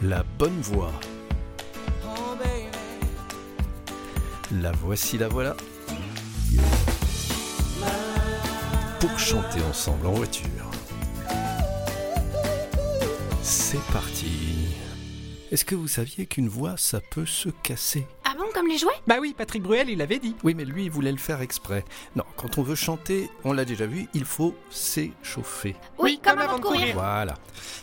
La bonne voix. La voici, la voilà. Pour chanter ensemble en voiture. C'est parti. Est-ce que vous saviez qu'une voix, ça peut se casser? Bon, comme les jouets? Bah oui, Patrick Bruel, il avait dit. Oui, mais lui, il voulait le faire exprès. Non, quand on veut chanter, on l'a déjà vu, il faut s'échauffer. Oui, comme avant de courir. Voilà.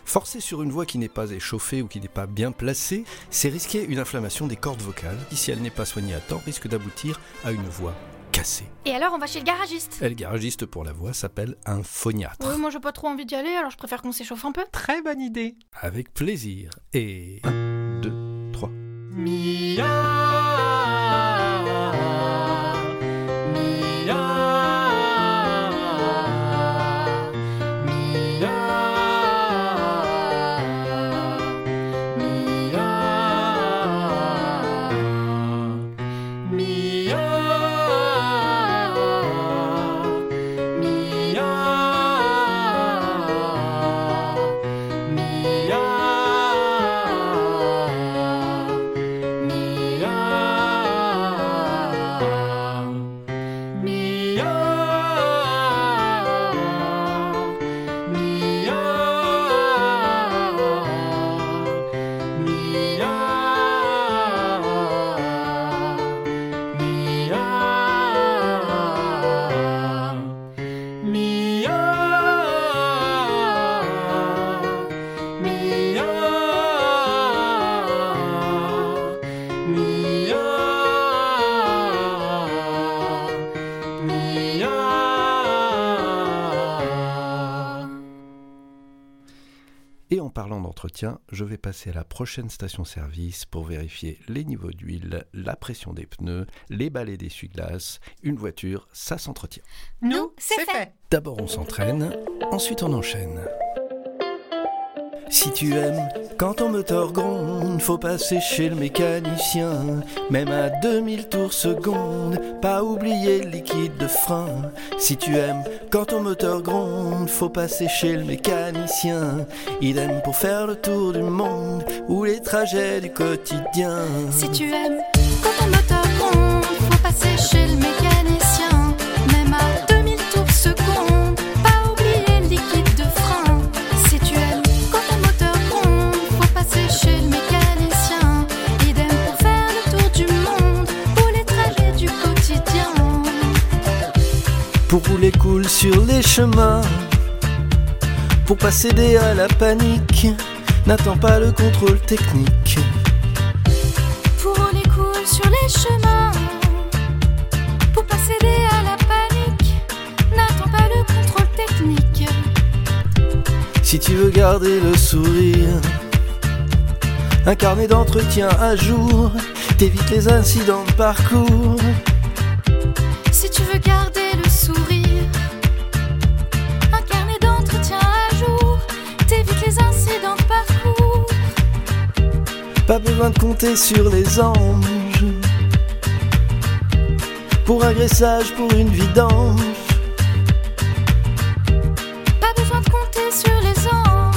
Forcer sur une voix qui n'est pas échauffée ou qui n'est pas bien placée, c'est risquer une inflammation des cordes vocales qui, si elle n'est pas soignée à temps, risque d'aboutir à une voix cassée. Et alors, on va chez le garagiste Et le garagiste pour la voix s'appelle un phoniatre. Oui, moi j'ai pas trop envie d'y aller, alors je préfère qu'on s'échauffe un peu. Très bonne idée. Avec plaisir. Et 1, 2, 3. Mia. Mia. Parlant d'entretien, je vais passer à la prochaine station-service pour vérifier les niveaux d'huile, la pression des pneus, les balais d'essuie-glace. Une voiture, ça s'entretient. Nous, c'est fait. D'abord on s'entraîne, ensuite on enchaîne. Si tu aimes, quand ton moteur gronde, faut passer chez le mécanicien. Même à 2000 tours seconde, pas oublier le liquide de frein. Si tu aimes, quand ton moteur gronde, faut passer chez le mécanicien. Idem pour faire le tour du monde ou les trajets du quotidien. Si tu aimes, quand ton moteur gronde, faut passer chez le mécanicien. Pour rouler cool sur les chemins, pour pas céder à la panique, n'attends pas le contrôle technique. Pour rouler cool sur les chemins, pour pas céder à la panique, n'attends pas le contrôle technique. Si tu veux garder le sourire, un carnet d'entretien à jour, t'évites les incidents de parcours. Pas besoin de compter sur les anges. Pour un graissage, pour une vidange. Pas besoin de compter sur les anges.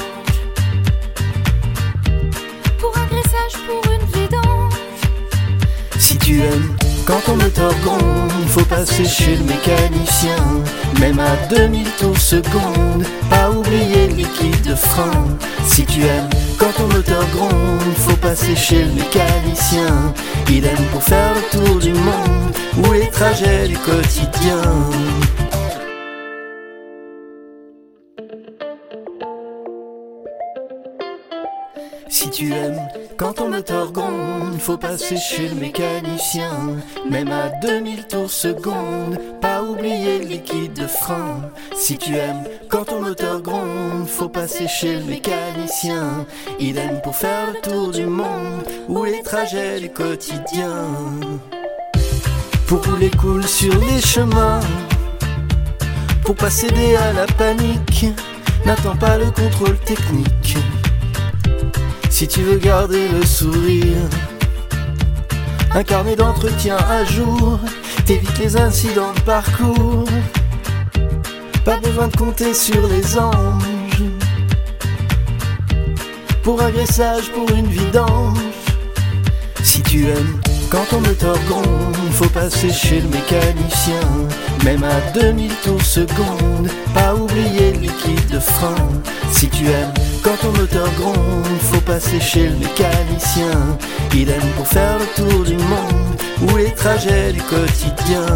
Pour un graissage, pour une vidange. Si tu aimes, quand ton moteur gronde, faut passer chez le mécanicien. Même à 2000 tours seconde, pas oublier le liquide de frein. Si tu aimes, moteur gronde, faut passer chez le mécanicien. Idem pour faire le tour du monde ou les trajets du quotidien. Si tu aimes, quand ton moteur gronde, faut passer chez le mécanicien. Même à 2000 tours seconde, pas oublier le liquide de frein. Si tu aimes, quand ton moteur gronde, faut passer chez le mécanicien. Idem pour faire le tour du monde ou les trajets du quotidien. Pour rouler cool sur les chemins, pour pas céder à la panique, n'attends pas le contrôle technique. Si tu veux garder le sourire, un carnet d'entretien à jour, t'évites les incidents de parcours. Pas besoin de compter sur les anges pour agressage, pour une vidange. Si tu aimes quand ton moteur gronde, faut passer chez le mécanicien, même à 2000 tours seconde, pas oublier le liquide de frein. Si tu aimes quand ton moteur gronde, faut passer chez le mécanicien, il aime pour faire le tour du monde ou les trajets du quotidien.